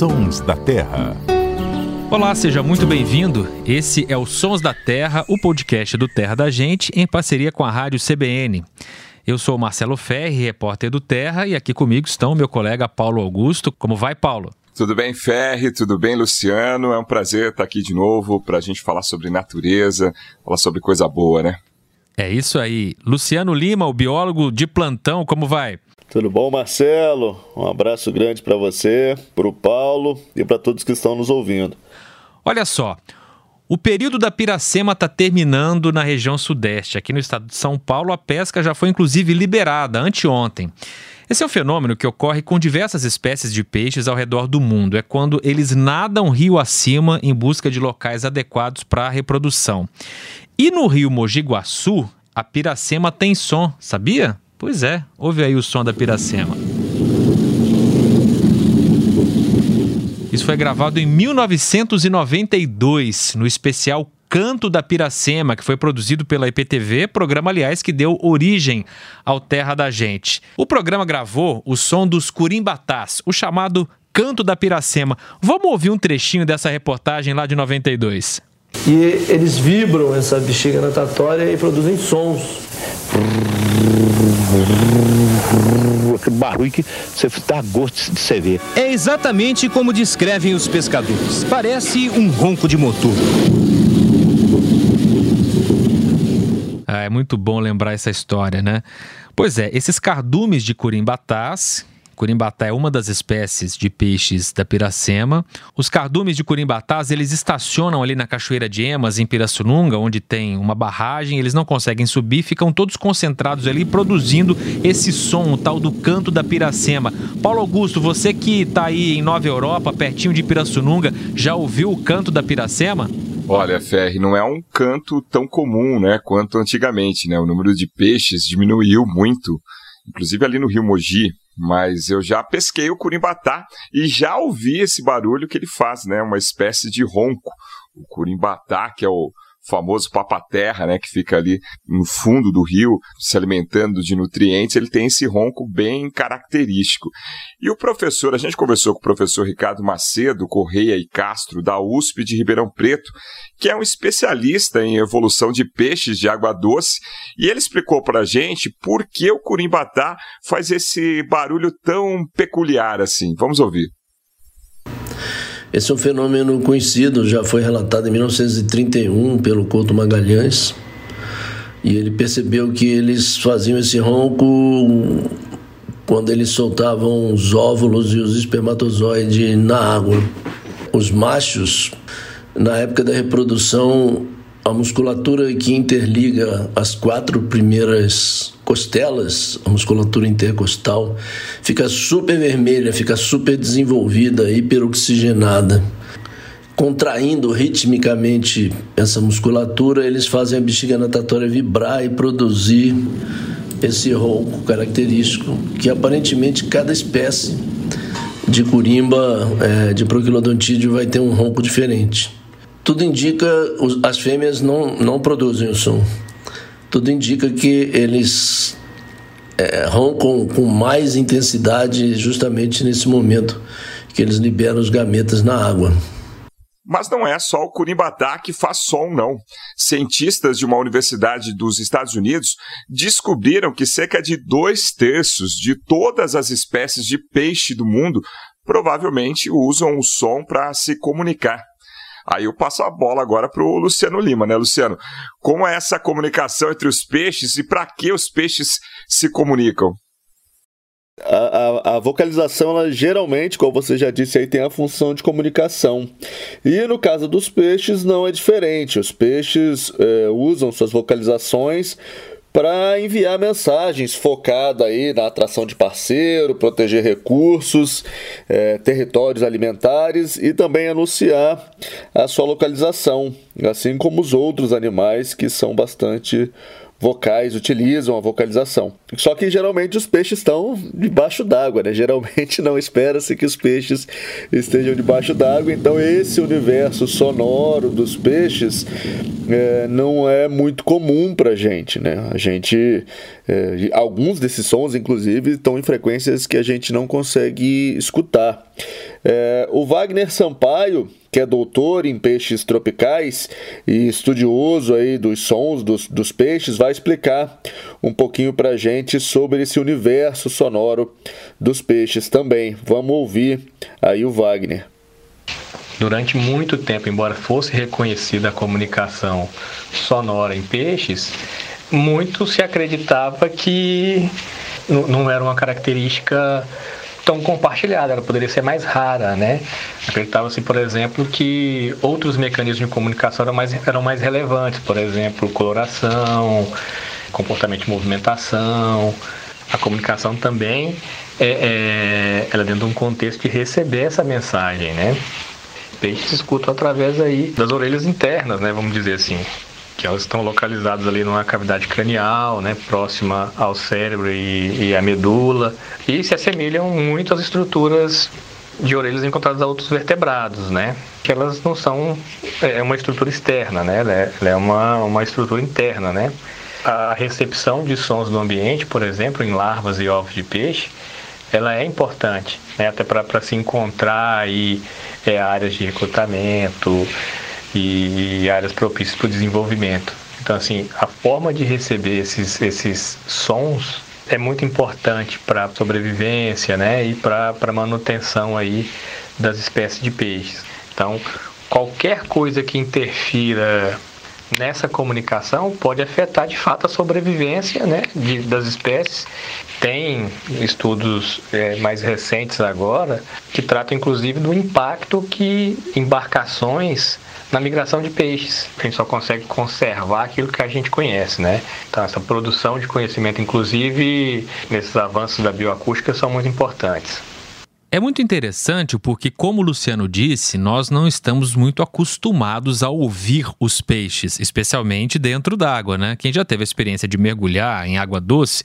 Sons da Terra. Olá, seja muito bem-vindo. Esse é o Sons da Terra, o podcast do Terra da Gente, em parceria com a Rádio CBN. Eu sou Marcelo Ferri, repórter do Terra, e aqui comigo estão meu colega Paulo Augusto. Como vai, Paulo? Tudo bem, Ferri? Tudo bem, Luciano? É um prazer estar aqui de novo para a gente falar sobre natureza, falar sobre coisa boa, né? É isso aí. Luciano Lima, o biólogo de plantão, como vai? Tudo bom, Marcelo? Um abraço grande para você, para o Paulo e para todos que estão nos ouvindo. Olha só, o período da piracema está terminando na região sudeste. Aqui no estado de São Paulo, a pesca já foi inclusive liberada anteontem. Esse é um fenômeno que ocorre com diversas espécies de peixes ao redor do mundo. É quando eles nadam rio acima em busca de locais adequados para a reprodução. E no rio Mogi Guaçu, a piracema tem som, sabia? Pois é, ouve aí o som da piracema. Isso foi gravado em 1992, no especial Canto da Piracema, que foi produzido pela IPTV, programa, aliás, que deu origem ao Terra da Gente. O programa gravou o som dos curimbatás, o chamado Canto da Piracema. Vamos ouvir um trechinho dessa reportagem lá de 92. E eles vibram essa bexiga natatória e produzem sons aquele barulho que você dá gosto de você ver. É exatamente como descrevem os pescadores. Parece um ronco de motor. É muito bom lembrar essa história, né? Pois é, esses cardumes de curimbatás, Curimbatá é uma das espécies de peixes da Piracema. Os cardumes de curimbatás, eles estacionam ali na Cachoeira de Emas, em Pirassununga, onde tem uma barragem, eles não conseguem subir, ficam todos concentrados ali produzindo esse som, o tal do canto da Piracema. Paulo Augusto, você que está aí em Nova Europa, pertinho de Pirassununga, já ouviu o canto da Piracema? Olha, Ferri, não é um canto tão comum, né, quanto antigamente, né? O número de peixes diminuiu muito, inclusive ali no Rio Mogi, mas eu já pesquei o curimbatá e já ouvi esse barulho que ele faz, né? Uma espécie de ronco. O curimbatá, que é o famoso papaterra, né, que fica ali no fundo do rio, se alimentando de nutrientes, ele tem esse ronco bem característico. E o professor, a gente conversou com o professor Ricardo Macedo Correia e Castro, da USP de Ribeirão Preto, que é um especialista em evolução de peixes de água doce, e ele explicou para a gente por que o curimbatá faz esse barulho tão peculiar assim. Vamos ouvir. Esse é um fenômeno conhecido, já foi relatado em 1931 pelo Couto Magalhães. E ele percebeu que eles faziam esse ronco quando eles soltavam os óvulos e os espermatozoides na água. Os machos, na época da reprodução, a musculatura que interliga as quatro primeiras costelas, a musculatura intercostal, fica super vermelha, fica super desenvolvida, hiperoxigenada. Contraindo ritmicamente essa musculatura, eles fazem a bexiga natatória vibrar e produzir esse ronco característico, que aparentemente cada espécie de curimba, é, de proquilodontídeo, vai ter um ronco diferente. Tudo indica as fêmeas não, não produzem o som tudo indica que eles é, roncam com mais intensidade justamente nesse momento que eles liberam os gametas na água. Mas não é só o curimbatá que faz som, não. Cientistas de uma universidade dos Estados Unidos descobriram que cerca de dois terços de todas as espécies de peixe do mundo provavelmente usam o som para se comunicar. Aí eu passo a bola agora para o Luciano Lima, né, Luciano? Como é essa comunicação entre os peixes e para que os peixes se comunicam? A, a, a, vocalização, ela, geralmente, como você já disse, aí tem a função de comunicação. E no caso dos peixes, não é diferente. Os peixes é, usam suas vocalizações para enviar mensagens focadas aí na atração de parceiro, proteger recursos, é, territórios alimentares e também anunciar a sua localização, assim como os outros animais que são bastante vocais utilizam a vocalização. Só que geralmente os peixes estão debaixo d'água, né? Geralmente não espera-se que os peixes estejam debaixo d'água, então esse universo sonoro dos peixes é, não é muito comum para gente, né? A gente é, alguns desses sons, inclusive, estão em frequências que a gente não consegue escutar. É, o Wagner Sampaio, que é doutor em peixes tropicais e estudioso aí dos sons dos, dos peixes, vai explicar um pouquinho para gente sobre esse universo sonoro dos peixes também. Vamos ouvir aí o Wagner. Durante muito tempo, embora fosse reconhecida a comunicação sonora em peixes, muito se acreditava que não era uma característica tão compartilhada, ela poderia ser mais rara, né? Acreditava-se, por exemplo, que outros mecanismos de comunicação eram mais, eram mais relevantes, por exemplo, coloração, comportamento de movimentação. A comunicação também é, é ela é dentro de um contexto de receber essa mensagem, né? Peixes escutam através aí das orelhas internas, né? Vamos dizer assim que elas estão localizadas ali numa cavidade cranial, né, próxima ao cérebro e, e à medula, e se assemelham muito às estruturas de orelhas encontradas a outros vertebrados, né? Que elas não são é, é uma estrutura externa, né? É, ela é uma, uma estrutura interna, né? A recepção de sons do ambiente, por exemplo, em larvas e ovos de peixe, ela é importante, né? Até para se encontrar aí é, áreas de recrutamento, e áreas propícias para o desenvolvimento. Então, assim, a forma de receber esses, esses sons é muito importante para a sobrevivência né, e para a manutenção aí das espécies de peixes. Então, qualquer coisa que interfira nessa comunicação pode afetar de fato a sobrevivência né, de, das espécies. Tem estudos é, mais recentes agora que tratam inclusive do impacto que embarcações na migração de peixes. A gente só consegue conservar aquilo que a gente conhece, né? Então, essa produção de conhecimento, inclusive nesses avanços da bioacústica, são muito importantes. É muito interessante porque, como o Luciano disse, nós não estamos muito acostumados a ouvir os peixes, especialmente dentro d'água, né? Quem já teve a experiência de mergulhar em água doce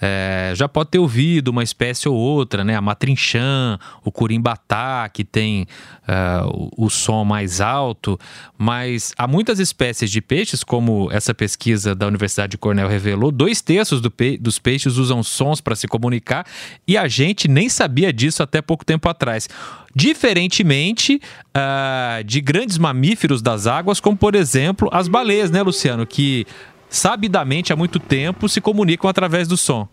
é, já pode ter ouvido uma espécie ou outra, né? A matrinchã, o curimbatá, que tem uh, o, o, som mais alto, mas há muitas espécies de peixes, como essa pesquisa da Universidade de Cornell revelou, dois terços do pe dos peixes usam sons para se comunicar e a gente nem sabia disso até pouco tempo atrás. Diferentemente uh, de grandes mamíferos das águas, como por exemplo as baleias, né, Luciano? Que sabidamente há muito tempo se comunicam através do som.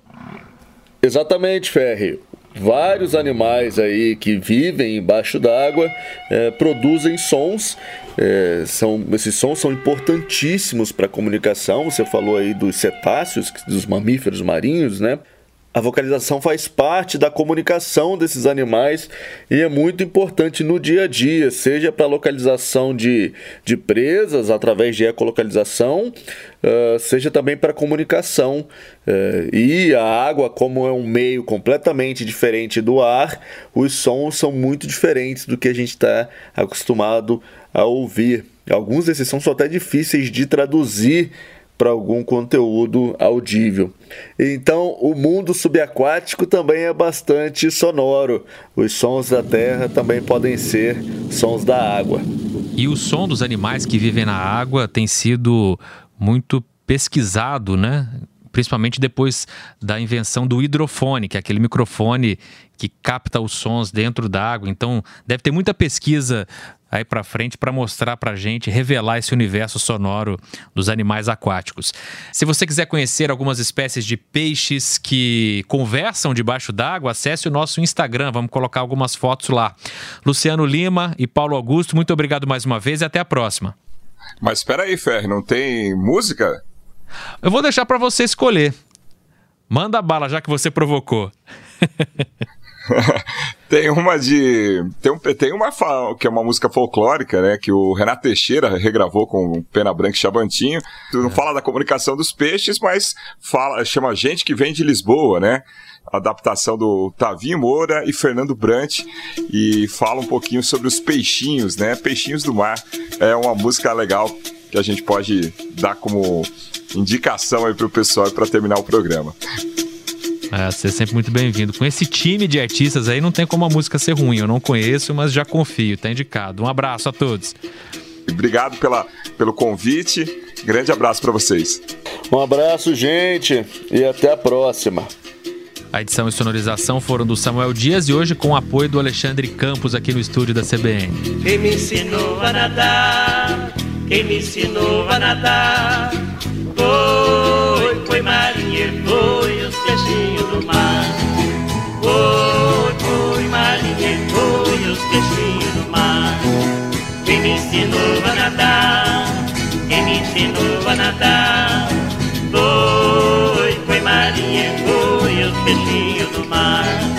Exatamente, Ferri. Vários animais aí que vivem embaixo d'água é, produzem sons. É, são, esses sons são importantíssimos para a comunicação. Você falou aí dos cetáceos, dos mamíferos marinhos, né? A vocalização faz parte da comunicação desses animais e é muito importante no dia a dia, seja para localização de, de presas através de ecolocalização, uh, seja também para comunicação. Uh, e a água, como é um meio completamente diferente do ar, os sons são muito diferentes do que a gente está acostumado a ouvir. Alguns desses sons são até difíceis de traduzir para algum conteúdo audível. Então, o mundo subaquático também é bastante sonoro. Os sons da terra também podem ser sons da água. E o som dos animais que vivem na água tem sido muito pesquisado, né? Principalmente depois da invenção do hidrofone, que é aquele microfone que capta os sons dentro da água. Então, deve ter muita pesquisa aí para frente para mostrar para gente, revelar esse universo sonoro dos animais aquáticos. Se você quiser conhecer algumas espécies de peixes que conversam debaixo d'água, acesse o nosso Instagram, vamos colocar algumas fotos lá. Luciano Lima e Paulo Augusto, muito obrigado mais uma vez e até a próxima. Mas espera aí, Fer, não tem música? Eu vou deixar para você escolher. Manda bala, já que você provocou. tem uma de. Tem, um, tem uma que é uma música folclórica, né? Que o Renato Teixeira regravou com Pena Branca e Chabantinho. Tu não é. fala da comunicação dos peixes, mas fala, chama gente que vem de Lisboa, né? adaptação do Tavinho Moura e Fernando Brant e fala um pouquinho sobre os peixinhos, né? Peixinhos do mar. É uma música legal que a gente pode dar como indicação aí pro pessoal para terminar o programa. É, você é sempre muito bem-vindo. Com esse time de artistas aí, não tem como a música ser ruim. Eu não conheço, mas já confio, tá indicado. Um abraço a todos. Obrigado pela, pelo convite. Grande abraço para vocês. Um abraço, gente, e até a próxima. A edição e sonorização foram do Samuel Dias e hoje com o apoio do Alexandre Campos aqui no estúdio da CBN. Quem me ensinou a nadar, quem me ensinou a nadar, foi, foi marinheiro, foi foi, foi marinheiro, foi os peixinhos do mar.